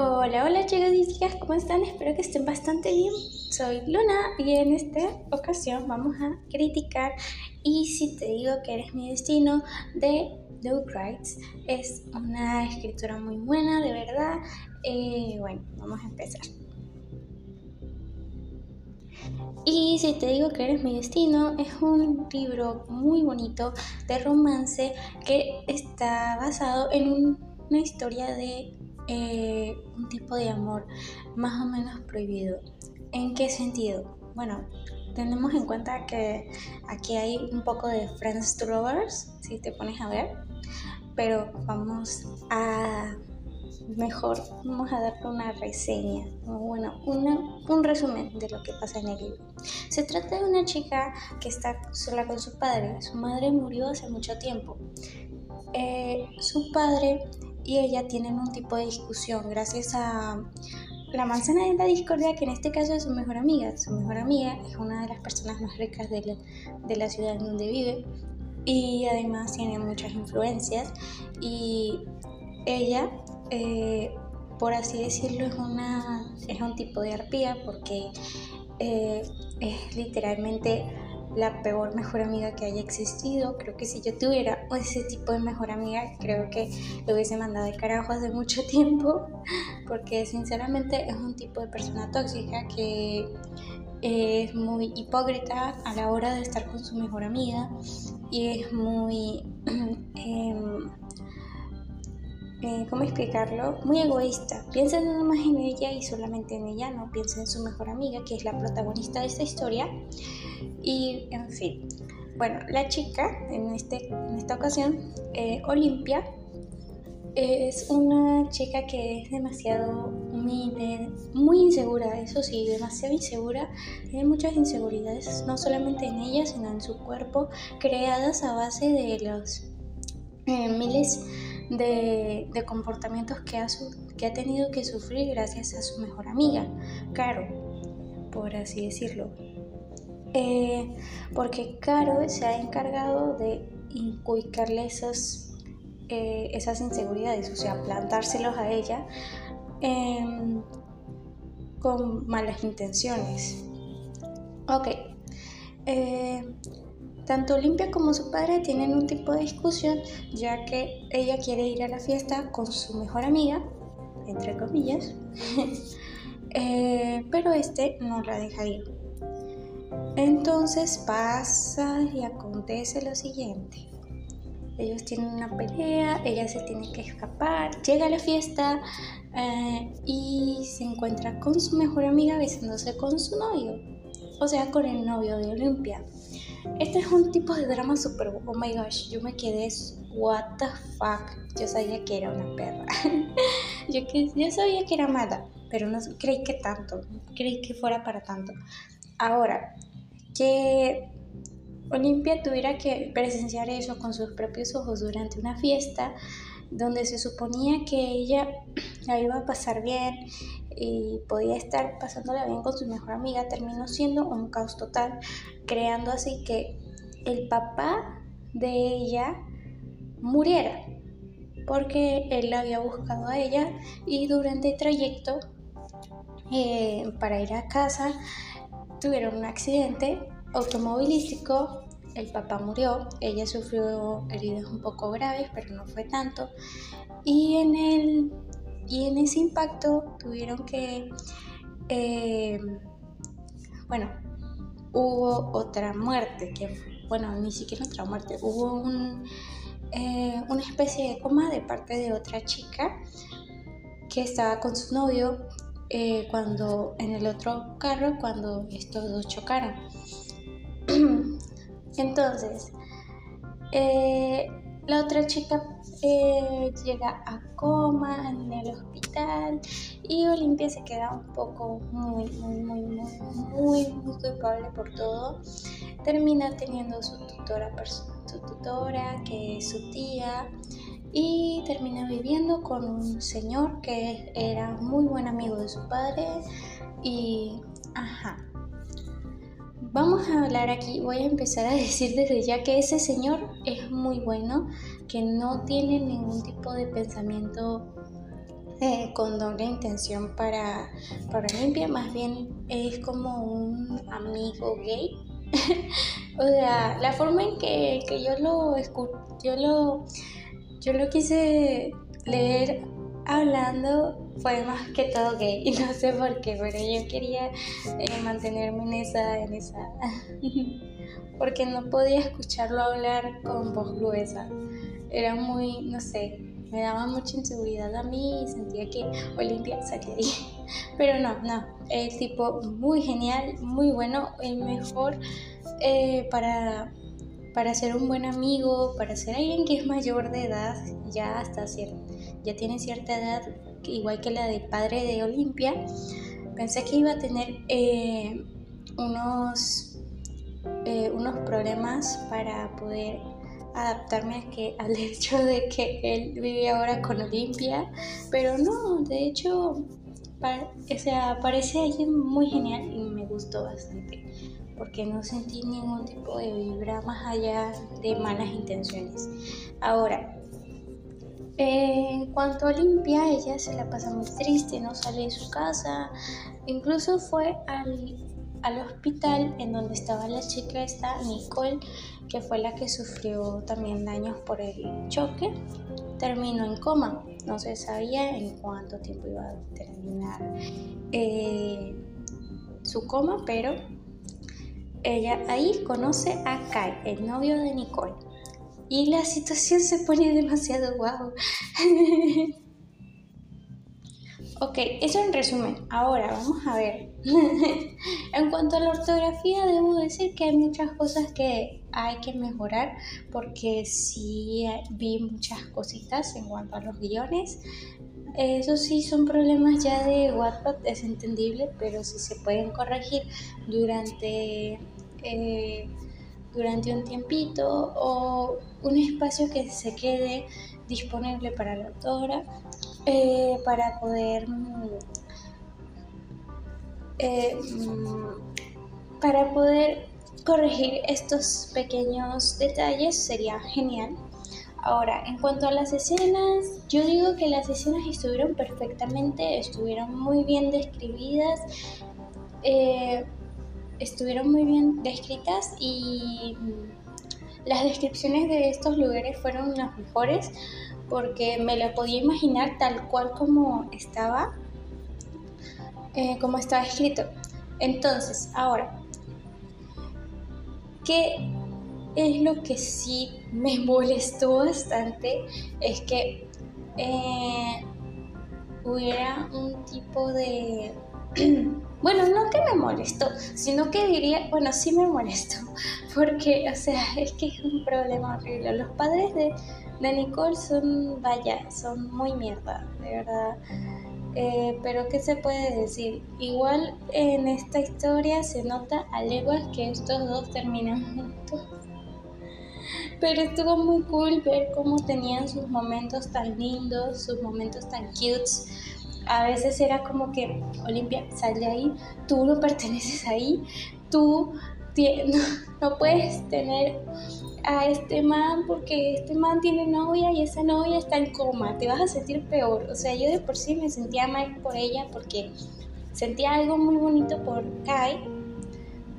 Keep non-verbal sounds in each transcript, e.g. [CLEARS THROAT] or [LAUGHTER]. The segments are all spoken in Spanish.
Hola, hola chicos y chicas, ¿cómo están? Espero que estén bastante bien. Soy Luna y en esta ocasión vamos a criticar Y si te digo que eres mi destino de Doug Wrights. Es una escritura muy buena, de verdad. Eh, bueno, vamos a empezar. Y si te digo que eres mi destino, es un libro muy bonito de romance que está basado en una historia de eh, un tipo de amor más o menos prohibido. ¿En qué sentido? Bueno, tenemos en cuenta que aquí hay un poco de Friends to Lovers, si te pones a ver, pero vamos a mejor vamos a darte una reseña, bueno, un resumen de lo que pasa en el libro. Se trata de una chica que está sola con su padre. Su madre murió hace mucho tiempo. Eh, su padre y ella tienen un tipo de discusión gracias a la manzana de la discordia, que en este caso es su mejor amiga. Su mejor amiga es una de las personas más ricas de la, de la ciudad en donde vive y además tiene muchas influencias y ella, eh, por así decirlo, es, una, es un tipo de arpía porque eh, es literalmente la peor mejor amiga que haya existido. Creo que si yo tuviera ese tipo de mejor amiga, creo que lo hubiese mandado de carajo hace mucho tiempo, porque sinceramente es un tipo de persona tóxica que es muy hipócrita a la hora de estar con su mejor amiga y es muy... [CLEARS THROAT] Em, eh, ¿cómo explicarlo? Muy egoísta. Piensa nada más en ella y solamente en ella, no piensa en su mejor amiga, que es la protagonista de esta historia. Y, en fin. Bueno, la chica, en, este, en esta ocasión, eh, Olimpia, es una chica que es demasiado humilde, muy insegura, eso sí, demasiado insegura. Tiene muchas inseguridades, no solamente en ella, sino en su cuerpo, creadas a base de los eh, miles de, comportamientos que ha, que ha tenido que sufrir gracias a su mejor amiga, Caro, por así decirlo. Eh, porque Caro se ha encargado de inculcarle esas, eh, esas inseguridades, o sea, plantárselos a ella em, con malas intenciones. Ok. Eh, tanto Olimpia como su padre tienen un tipo de discusión, ya que ella quiere ir a la fiesta con su mejor amiga, entre comillas, [LAUGHS] pero este no la deja ir. Entonces pasa y acontece lo siguiente. Ellos tienen una pelea, ella se tiene que escapar, llega a la fiesta eh, y se encuentra con su mejor amiga besándose con su novio, o sea, con el novio de Olimpia. Este es un tipo de drama super, oh my gosh, yo me quedé, what the fuck, yo sabía que era una perra, [LAUGHS] yo, que, yo sabía que era mala, pero no creí que tanto, creí que fuera para tanto. Ahora, que Olimpia tuviera que presenciar eso con sus propios ojos durante una fiesta donde se suponía que ella [CLEARS THROAT] la iba a pasar bien y podía estar pasándola bien con su mejor amiga, terminó siendo un caos total, creando así que el papá de ella muriera, porque él la había buscado a ella y durante el trayecto eh, para ir a casa tuvieron un accidente automovilístico, el papá murió, ella sufrió heridas un poco graves, pero no fue tanto, y en el y en ese impacto tuvieron que, eh, bueno, hubo otra muerte, que bueno, ni siquiera otra muerte, hubo un, eh, una especie de coma de parte de otra chica que estaba con su novio eh, cuando en el otro carro cuando estos dos chocaron. [CLEARS THROAT] Entonces, la otra chica eh, llega a coma en el hospital y Olimpia se queda un poco muy, muy, muy, muy, muy, muy culpable por todo. Termina teniendo su tutora, su tutora que es su tía y termina viviendo con un señor que era muy buen amigo de su padre y ajá Vamos a hablar aquí, voy a empezar a [LAUGHS] decir desde ya que ese señor es muy bueno, que no tiene ningún tipo de pensamiento eh, con doble intención para, para más bien es como un amigo gay. [LAUGHS] o sea, la forma en que, que yo lo yo lo yo lo quise leer hablando fue más que todo gay [LAUGHS] y no sé por qué, pero yo quería eh, mantenerme en esa, en esa, [LAUGHS] porque no podía escucharlo hablar con voz gruesa. Era muy, no sé, me daba mucha inseguridad a mí y sentía que Olimpia salía ahí. [LAUGHS] Pero no, no, el tipo muy genial, muy bueno, el mejor eh, para, para ser un buen amigo, para ser alguien que es mayor de edad, ya hasta cierta, ya tiene cierta edad, igual que la del padre de Olimpia. Pensé que iba a tener eh, unos, eh, unos problemas para poder adaptarme a que, al [LAUGHS] hecho de que él vive ahora con Olimpia, pero no, de hecho, o sea, parece alguien muy genial y me gustó bastante porque no sentí ningún tipo de vibra más allá de malas intenciones. Ahora, en cuanto a Olimpia, ella se la pasa muy triste, no sale de su casa, incluso fue al, al hospital en donde estaba la chica esta, Nicole, que fue la que sufrió también daños por el choque, terminó en coma. No se sabía en cuánto tiempo iba a terminar eh, su coma, pero ella ahí conoce a Kai, el novio de Nicole. Y la situación se pone [LAUGHS] demasiado guau. [LAUGHS] Ok, eso en resumen. Ahora vamos a ver. [LAUGHS] en cuanto a la ortografía, debo decir que hay muchas cosas que hay que mejorar porque sí vi muchas cositas en cuanto a los guiones. Eso sí son problemas ya de Wattpad, es entendible, pero si se pueden corregir durante, eh, durante un tiempito o un espacio que se quede disponible para la autora eh, para poder eh, mm, para poder corregir estos pequeños detalles sería genial. Ahora, en cuanto a las escenas, yo digo que las escenas estuvieron perfectamente, estuvieron muy bien describidas, eh, estuvieron muy bien descritas y mm, las descripciones de estos lugares fueron las mejores porque me lo podía imaginar tal cual como estaba, eh, como estaba escrito. Entonces, ahora, ¿qué es lo que sí me molestó bastante? Es que eh, hubiera un tipo de... [CLEARS THROAT] bueno, no que me molestó, sino que diría, bueno, sí me molestó, [LAUGHS] porque, o sea, es que es un problema horrible. Los padres de de Nicole son, vaya, son muy mierda, de verdad. Eh, pero ¿qué se puede decir? Igual en esta historia se nota a leguas que estos dos terminan juntos. Pero estuvo muy cool ver cómo tenían sus momentos tan lindos, sus momentos tan cutes. A veces era como que, Olimpia, sal de ahí, tú no perteneces ahí, tú [LAUGHS] no puedes tener a este man porque este man tiene novia y esa novia está en coma, te vas a sentir peor. O sea, yo de por sí me sentía mal por ella porque sentía algo muy bonito por Kai,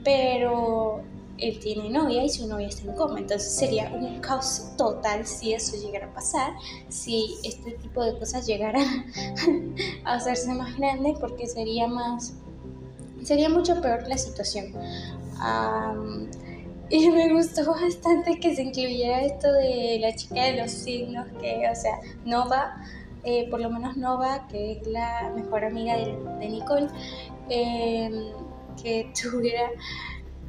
pero él tiene novia y su novia está en coma. Entonces sería un caos total si eso llegara a pasar, si este tipo de cosas llegaran [LAUGHS] a hacerse más grande, porque sería más, sería mucho peor la situación. Y me gustó bastante que se incluyera esto de la chica de los signos, que, o sea, Nova, eh, por lo menos Nova, que es la mejor amiga de, Nicole, em, que [LAUGHS] tuviera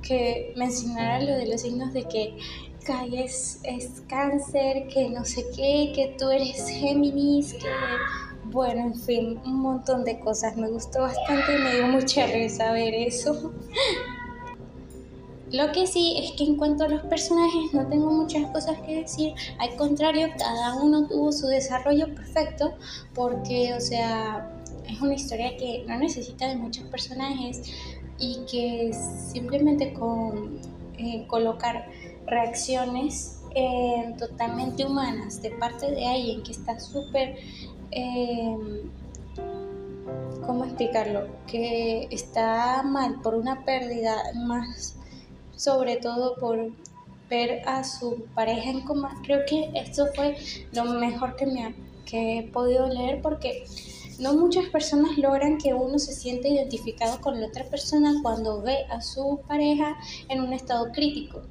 que mencionara lo de los signos de que Kai es, es cáncer, que no sé qué, que tú eres Géminis, que bueno, en fin, un montón de cosas. Me gustó bastante y me dio mucha risa ver eso. [LAUGHS] Lo que sí es que en cuanto a los personajes no tengo muchas cosas que decir, al contrario, cada uno tuvo su desarrollo perfecto porque, o sea, es una historia que no necesita de muchos personajes y que simplemente con eh, colocar reacciones eh, totalmente humanas de parte de alguien que está súper... Eh, ¿cómo explicarlo? Que está mal por una pérdida más, sobre todo por ver a su pareja en coma. Creo que esto fue lo mejor que me ha, que he podido leer porque no muchas personas logran que uno se sienta identificado con la otra persona cuando ve a su pareja en un estado crítico.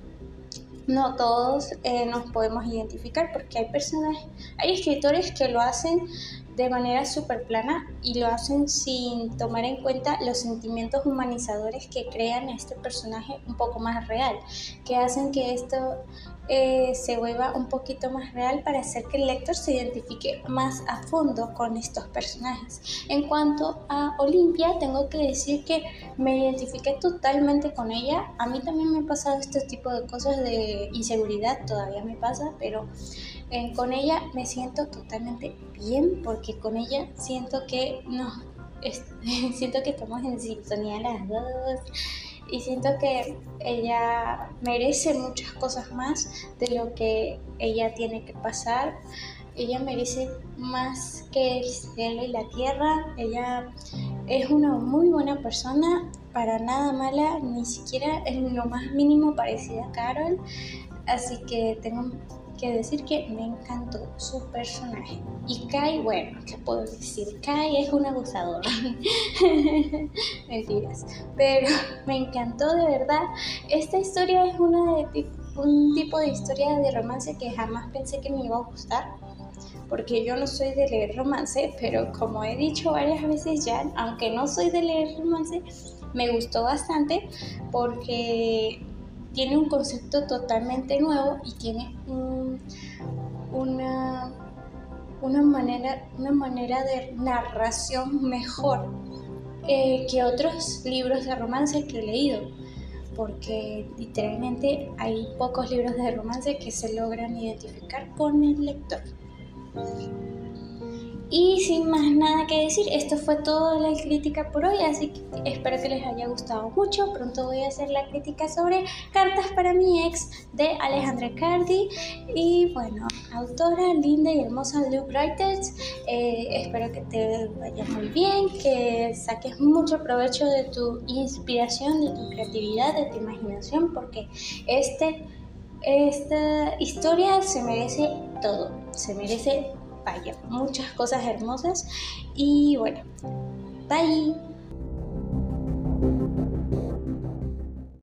No todos eh, nos podemos identificar porque hay personas, hay escritores que lo hacen de manera súper plana y lo hacen sin tomar en cuenta los sentimientos humanizadores que crean este personaje un poco más real, que hacen que esto eh, se vuelva un poquito más real para hacer que el lector se identifique más a fondo con estos personajes. En cuanto a Olimpia, tengo que decir que me identifiqué totalmente con ella. A mí también me ha pasado este tipo de cosas de inseguridad, todavía me pasa, pero con ella me siento totalmente bien porque con ella siento que no, [LAUGHS] siento que estamos en sintonía las dos y siento que ella merece muchas cosas más de lo que ella tiene que pasar. Ella merece más que el cielo y la tierra. Ella es una muy buena persona, para nada mala, ni siquiera en lo más mínimo parecida a Carol. Así que tengo que decir que me encantó su personaje. Y Kai, bueno, ¿qué puedo decir? Kai es un abusador. [LAUGHS] Mentiras. Pero [LAUGHS] me encantó de verdad. Esta historia es una de, un tipo de historia de romance que jamás pensé que me iba a gustar. Porque yo no soy de leer romance, pero como he dicho varias veces ya, aunque no soy de leer romance, me gustó bastante porque tiene un concepto totalmente nuevo y tiene una, una, manera, una manera de narración mejor eh, que otros libros de romance que he leído, porque literalmente hay pocos libros de romance que se logran identificar con el lector. Y sin más nada que decir, esto fue toda la crítica por hoy, así que espero que les haya gustado mucho. Pronto voy a hacer la crítica sobre Cartas para mi ex de Alejandra Cardi. Y bueno, autora linda y hermosa Luke Writers, eh, espero que te vaya muy bien, que saques mucho provecho de tu inspiración, de tu creatividad, de tu imaginación, porque este, esta historia se merece todo, se merece muchas cosas hermosas y bueno, bye.